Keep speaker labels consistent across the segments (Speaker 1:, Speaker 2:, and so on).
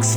Speaker 1: Max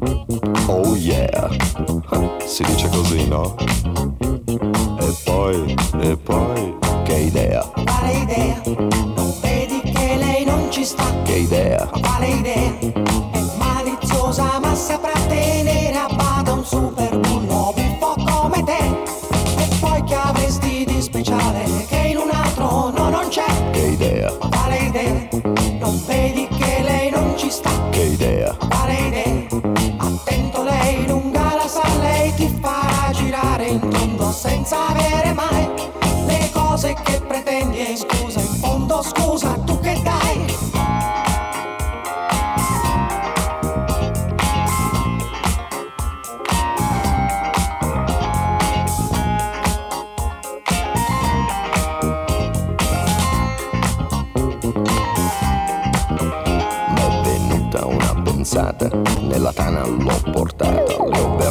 Speaker 2: Oh yeah, si dice così, no? E poi, e poi, che idea,
Speaker 3: Quale idea? Non vedi che lei non ci sta?
Speaker 2: che idea,
Speaker 3: Quale idea? Senza avere mai le cose che pretendi e scusa, in fondo scusa, tu che dai?
Speaker 2: m'è venuta una pensata, nella tana l'ho portata,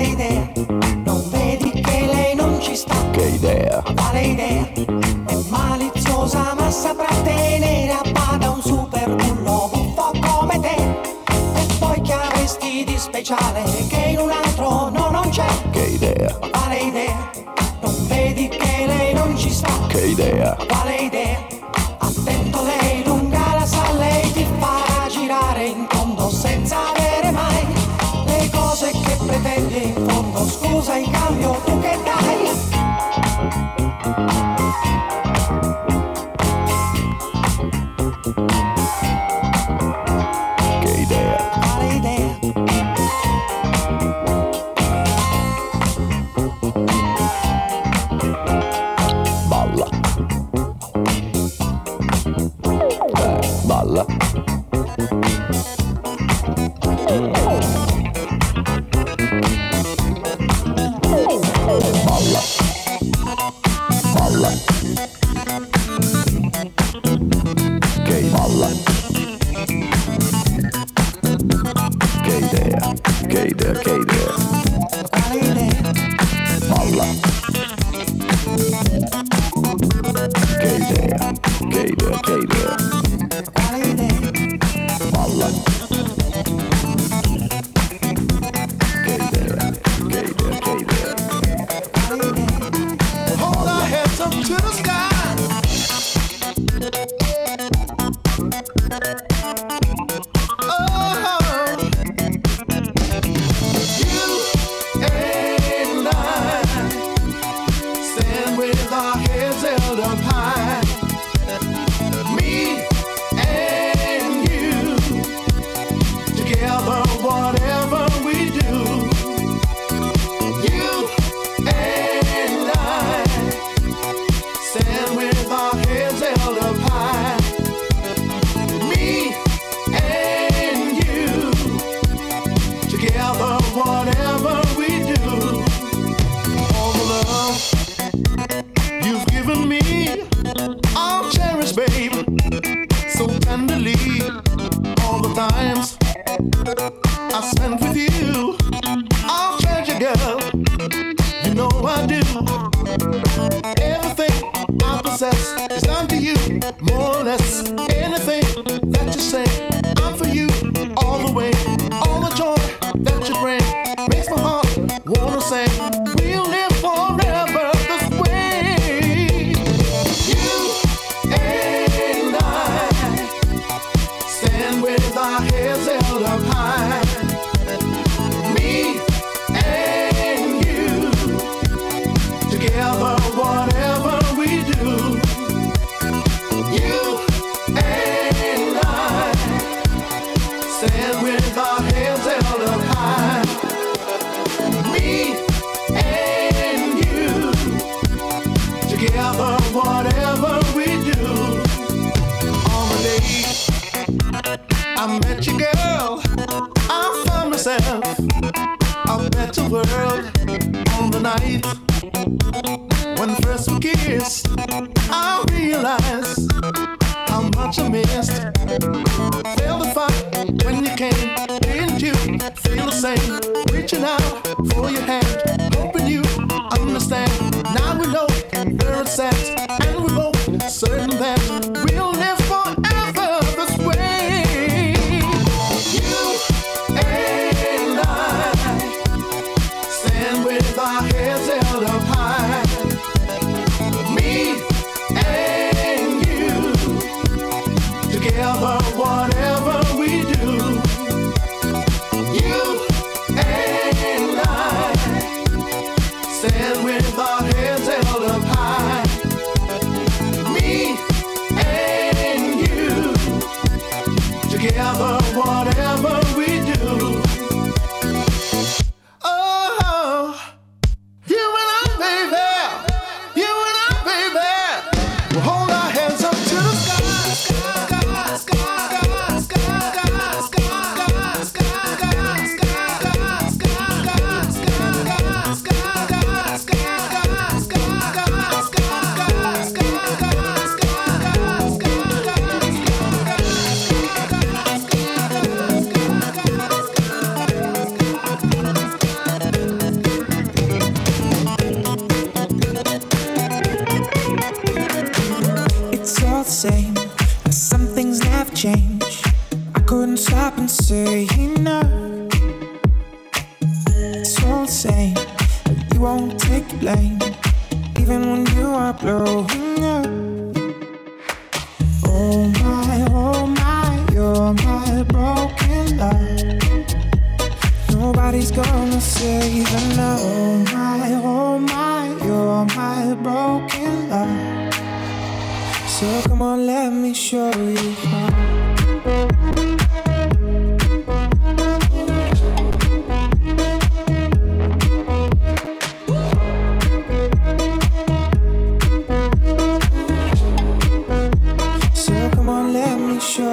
Speaker 3: Quale idea? Non vedi che lei non ci sta?
Speaker 2: che idea,
Speaker 3: Quale idea? È maliziosa ma saprà tenere a
Speaker 4: accept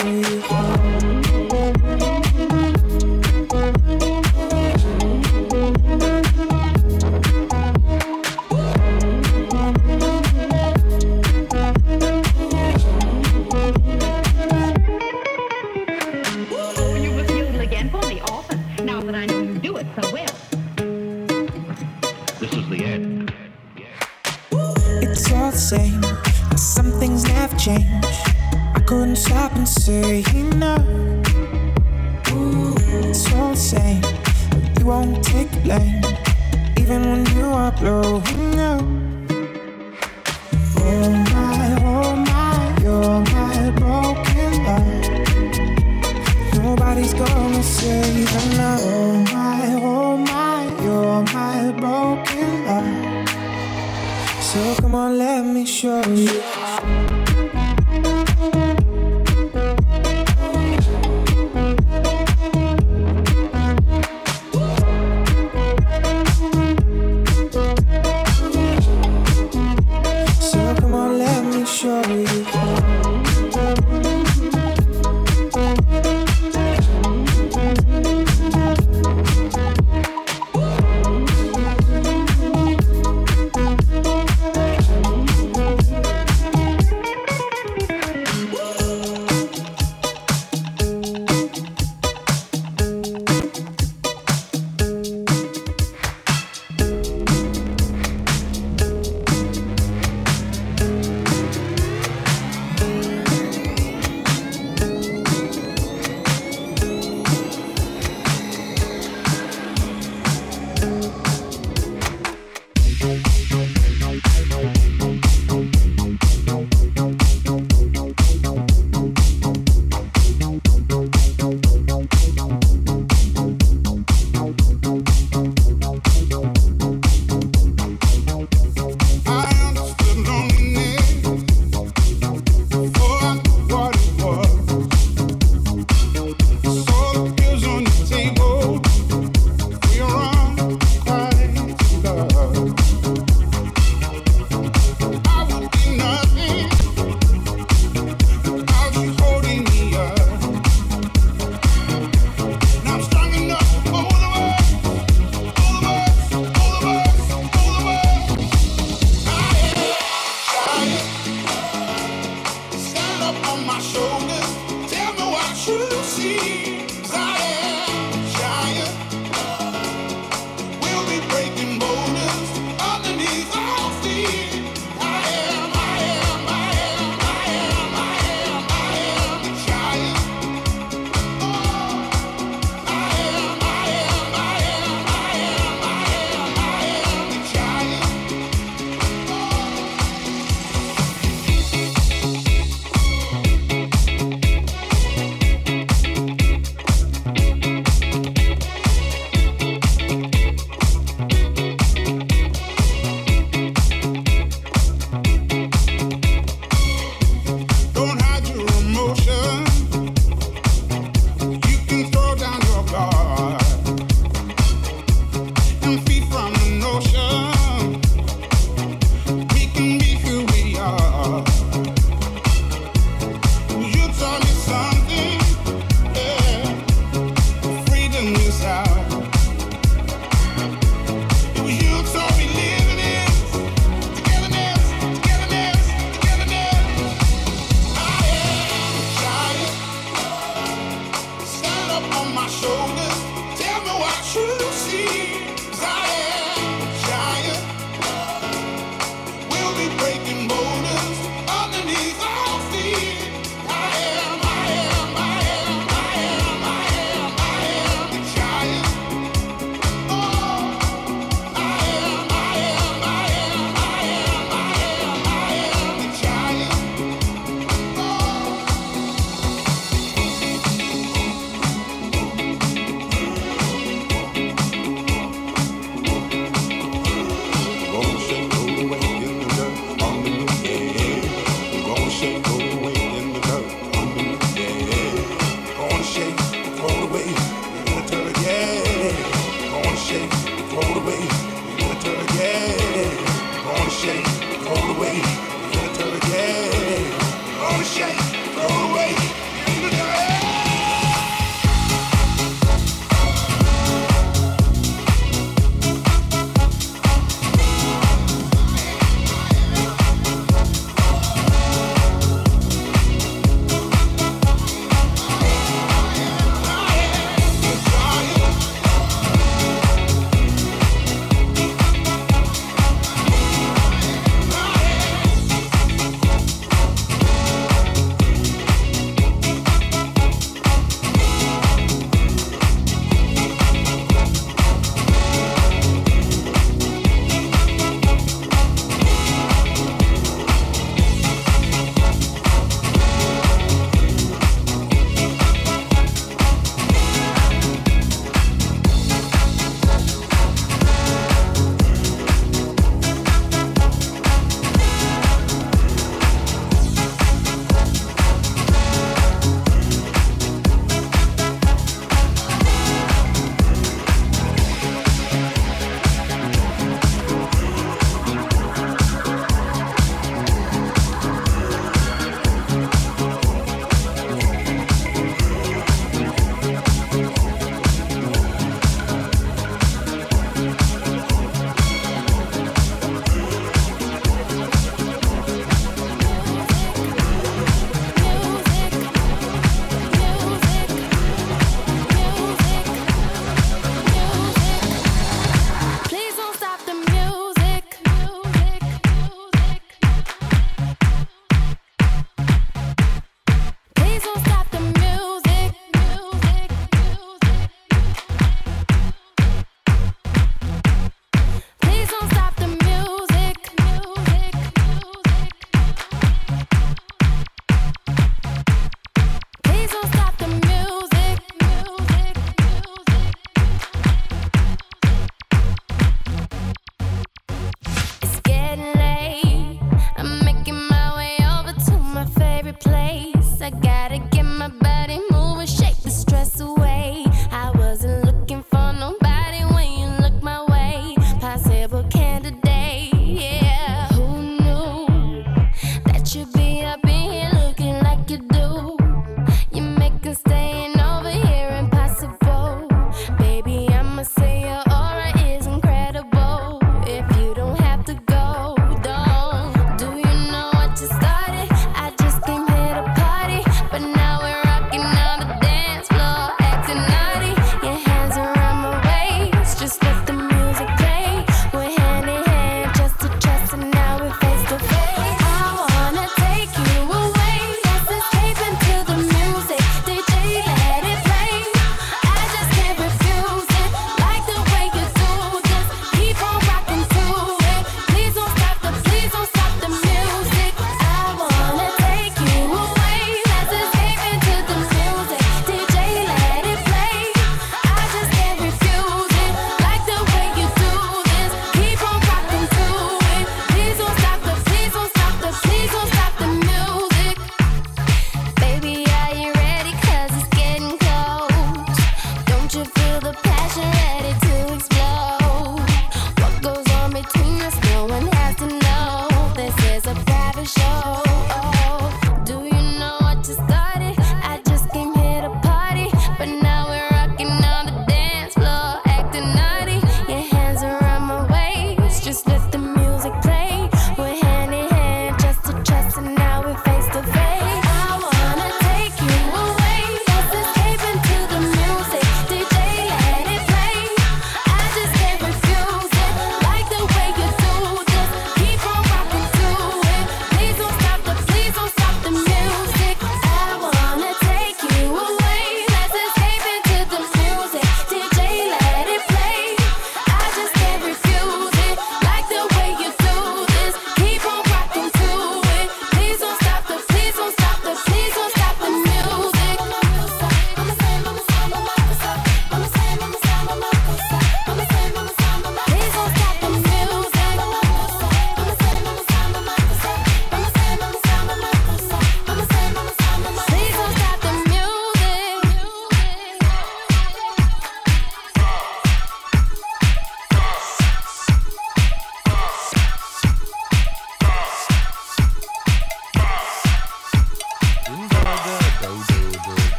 Speaker 4: for you.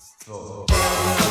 Speaker 5: eins, zwei.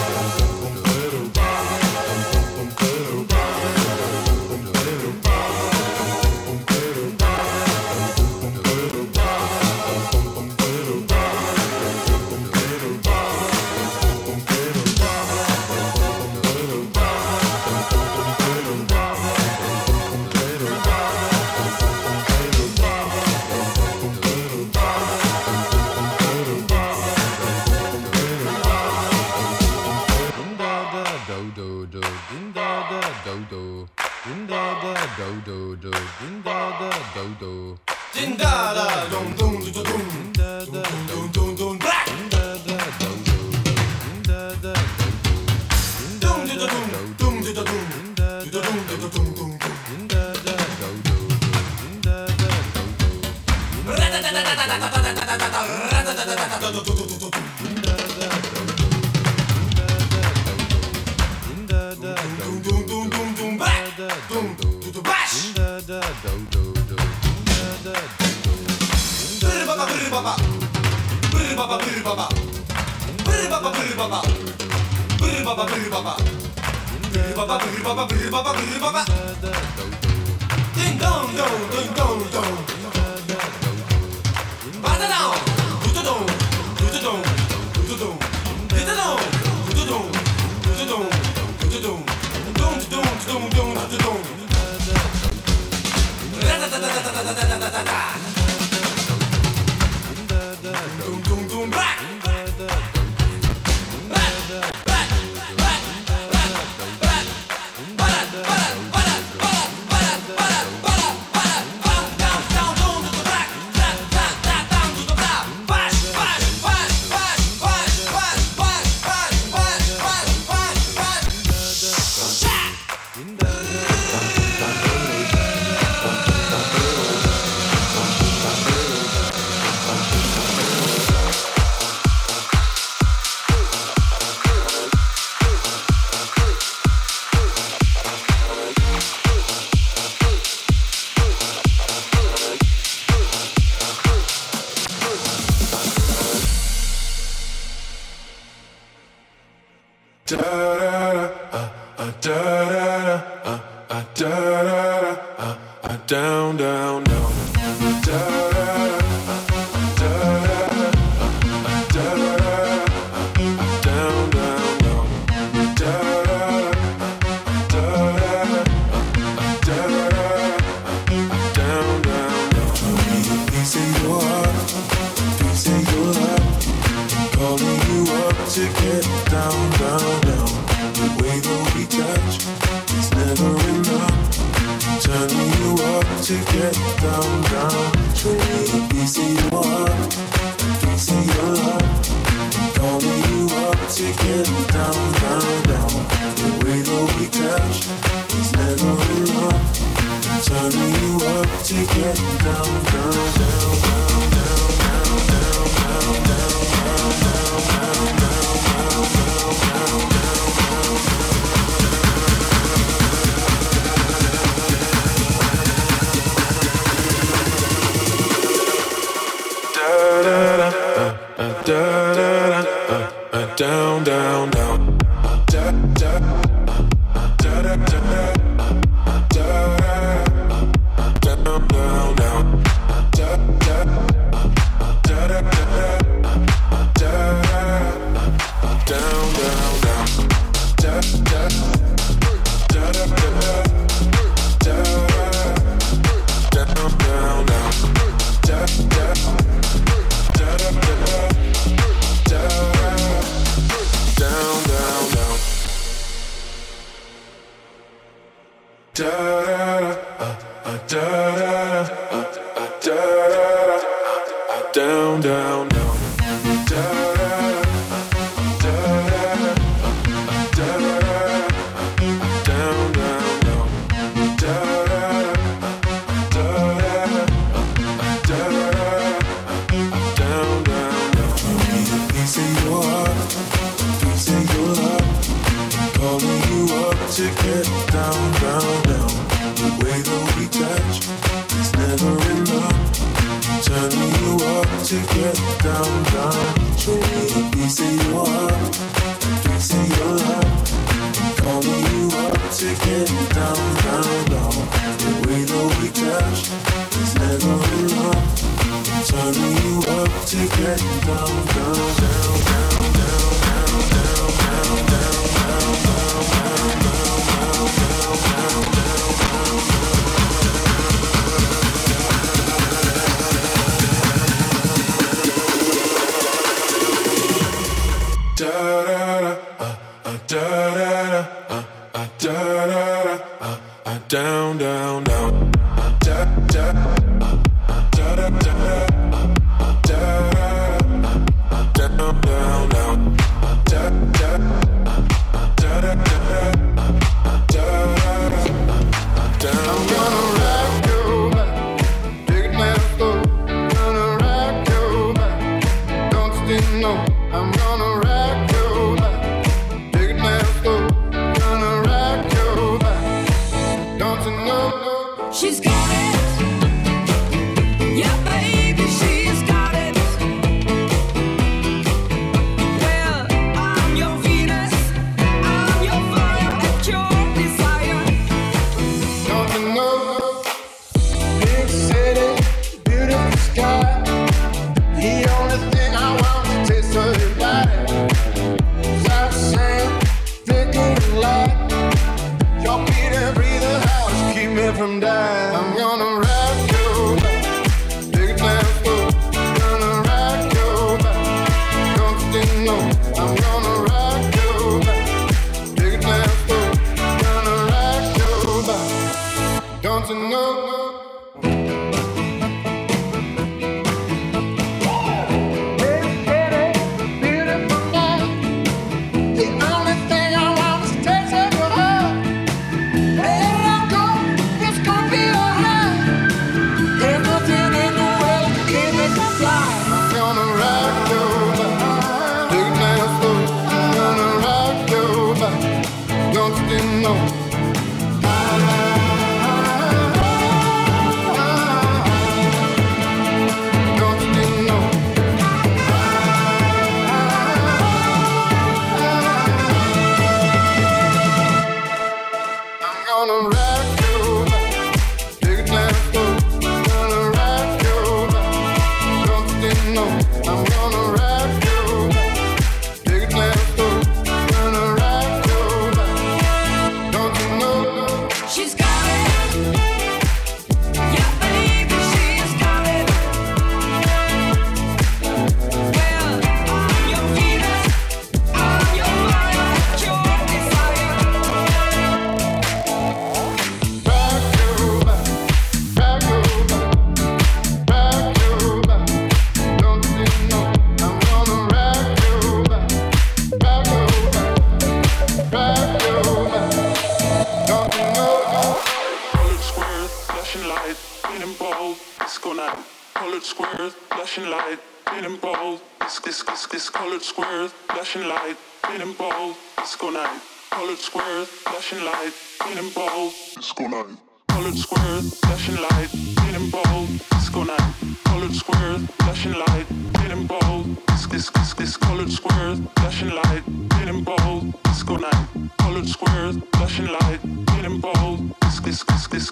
Speaker 5: Colored squares, flashing light, spinning bold. Disco night, colored squares, flashing light, spinning bold. Disco night. Colored squares, flashing light, spinning bold. Disco night. Colored squares, flashing light, spinning bold. Kiss, kiss, kiss, kiss, colored squares, flashing light, spinning bold. Disco night. Colored squares, flashing light, spinning bold. Kiss, kiss, kiss, kiss,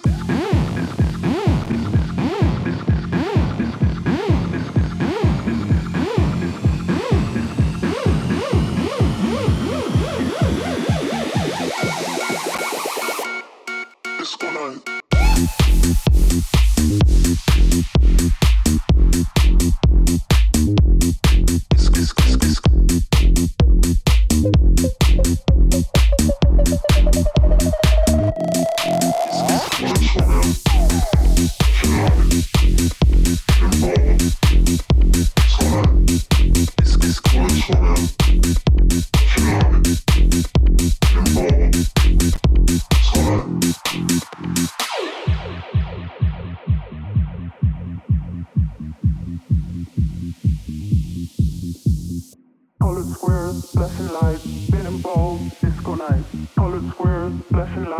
Speaker 5: Disco night. Blessing lights, been involved, disco nights, colored squares,
Speaker 6: blessing
Speaker 7: lights.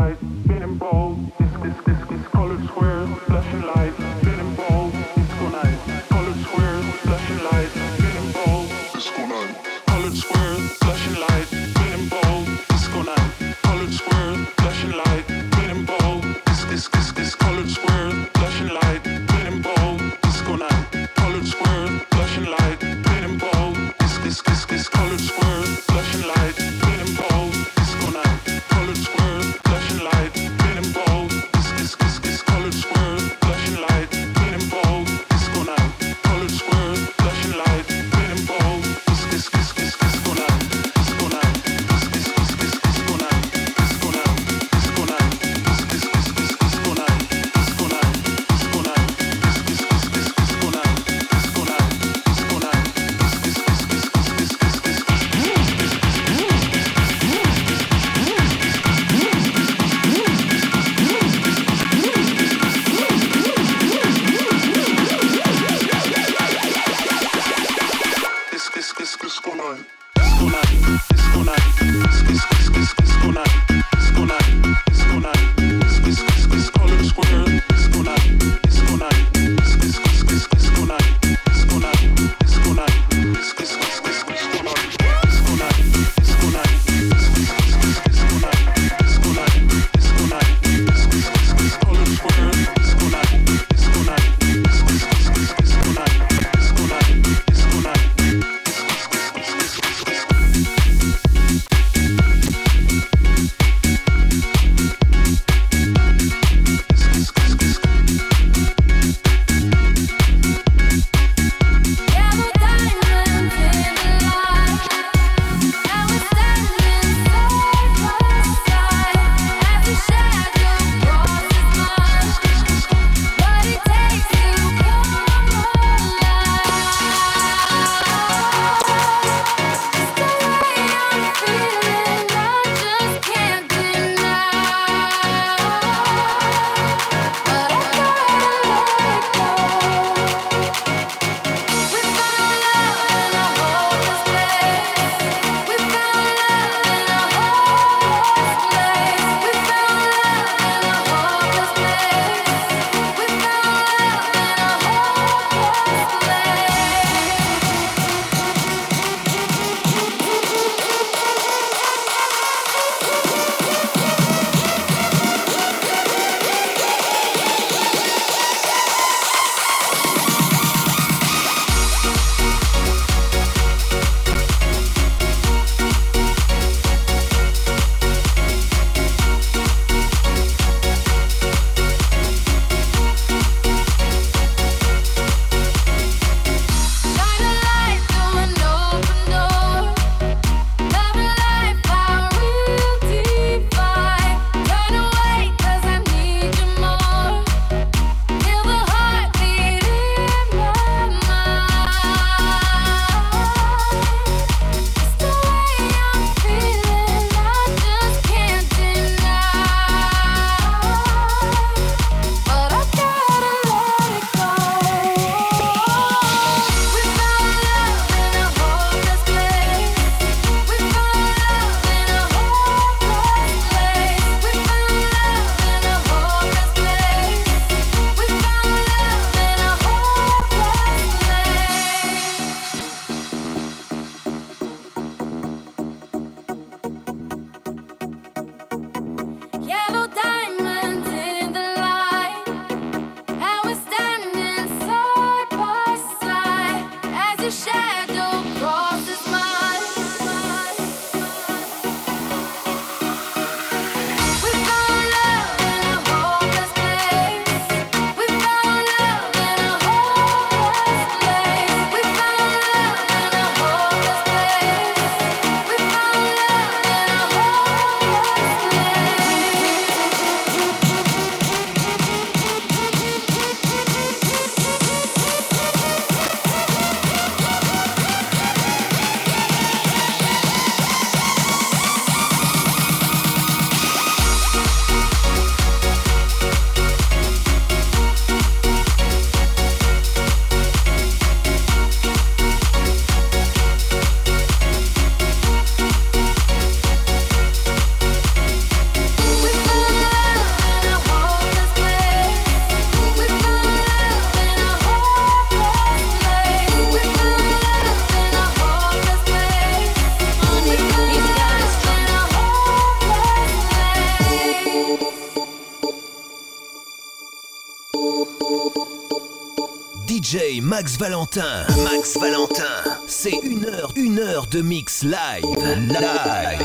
Speaker 7: Max Valentin. Max Valentin. C'est une heure, une heure de mix live. Live.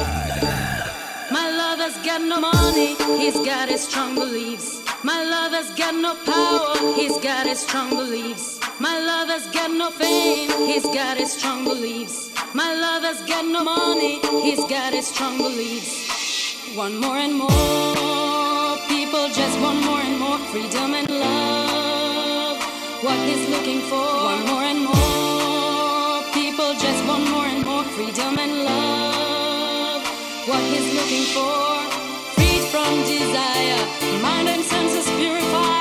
Speaker 8: My lover's got no money, he's got his strong beliefs. My lover's got no power, he's got his strong beliefs. My lover's got no fame, he's got his strong beliefs. My lover's got no money, he's got his strong beliefs. One more and more people just want more and more freedom and love. What he's looking for, one more and more people just want more and more freedom and love what he's looking for. Freed from desire, mind and senses purified.